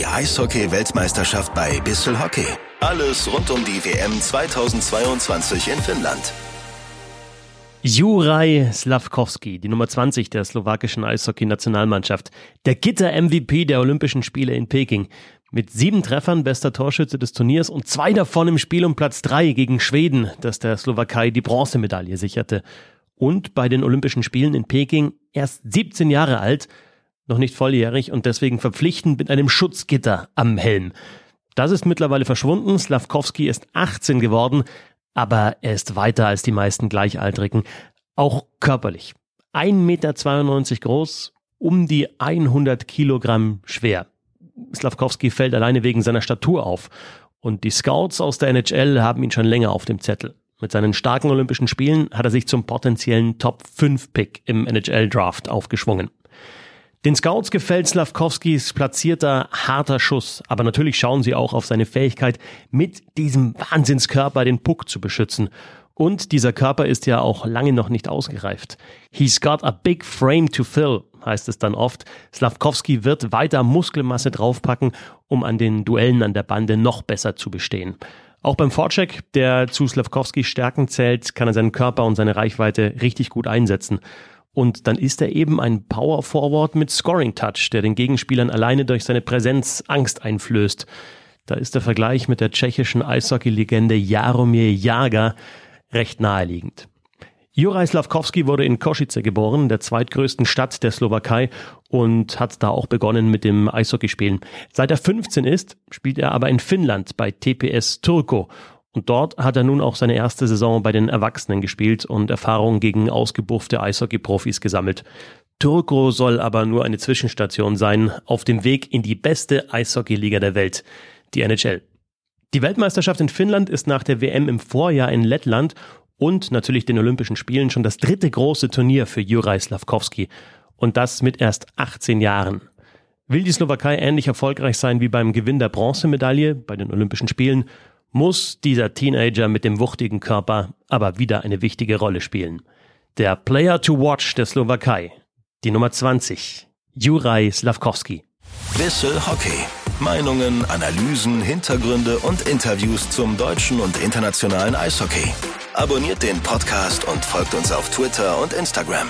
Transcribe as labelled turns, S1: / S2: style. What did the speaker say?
S1: die Eishockey-Weltmeisterschaft bei Bissel Hockey. Alles rund um die WM 2022 in Finnland.
S2: Juraj Slavkovski, die Nummer 20 der slowakischen Eishockey-Nationalmannschaft, der Gitter-MVP der Olympischen Spiele in Peking. Mit sieben Treffern bester Torschütze des Turniers und zwei davon im Spiel um Platz drei gegen Schweden, das der Slowakei die Bronzemedaille sicherte. Und bei den Olympischen Spielen in Peking erst 17 Jahre alt – noch nicht volljährig und deswegen verpflichtend mit einem Schutzgitter am Helm. Das ist mittlerweile verschwunden. Slavkovski ist 18 geworden, aber er ist weiter als die meisten Gleichaltrigen, auch körperlich. 1,92 Meter groß, um die 100 Kilogramm schwer. Slavkovski fällt alleine wegen seiner Statur auf. Und die Scouts aus der NHL haben ihn schon länger auf dem Zettel. Mit seinen starken Olympischen Spielen hat er sich zum potenziellen Top 5 Pick im NHL Draft aufgeschwungen. Den Scouts gefällt Slavkovskis platzierter harter Schuss, aber natürlich schauen sie auch auf seine Fähigkeit, mit diesem Wahnsinnskörper den Puck zu beschützen. Und dieser Körper ist ja auch lange noch nicht ausgereift. He's got a big frame to fill, heißt es dann oft. Slavkovski wird weiter Muskelmasse draufpacken, um an den Duellen an der Bande noch besser zu bestehen. Auch beim Vorcheck, der zu Slavkovskis Stärken zählt, kann er seinen Körper und seine Reichweite richtig gut einsetzen. Und dann ist er eben ein Power Forward mit Scoring Touch, der den Gegenspielern alleine durch seine Präsenz Angst einflößt. Da ist der Vergleich mit der tschechischen Eishockey-Legende Jaromir Jager recht naheliegend. Juraj Slavkovski wurde in Kosice geboren, der zweitgrößten Stadt der Slowakei und hat da auch begonnen mit dem Eishockeyspielen. Seit er 15 ist, spielt er aber in Finnland bei TPS Turku und dort hat er nun auch seine erste Saison bei den Erwachsenen gespielt und Erfahrungen gegen ausgebuffte Eishockey-Profis gesammelt. Turku soll aber nur eine Zwischenstation sein auf dem Weg in die beste Eishockey-Liga der Welt, die NHL. Die Weltmeisterschaft in Finnland ist nach der WM im Vorjahr in Lettland und natürlich den Olympischen Spielen schon das dritte große Turnier für Juraj Slavkovski. Und das mit erst 18 Jahren. Will die Slowakei ähnlich erfolgreich sein wie beim Gewinn der Bronzemedaille bei den Olympischen Spielen, muss dieser Teenager mit dem wuchtigen Körper aber wieder eine wichtige Rolle spielen. Der Player to Watch der Slowakei, die Nummer 20, Juraj Slavkovski.
S1: Wissel Hockey. Meinungen, Analysen, Hintergründe und Interviews zum deutschen und internationalen Eishockey. Abonniert den Podcast und folgt uns auf Twitter und Instagram.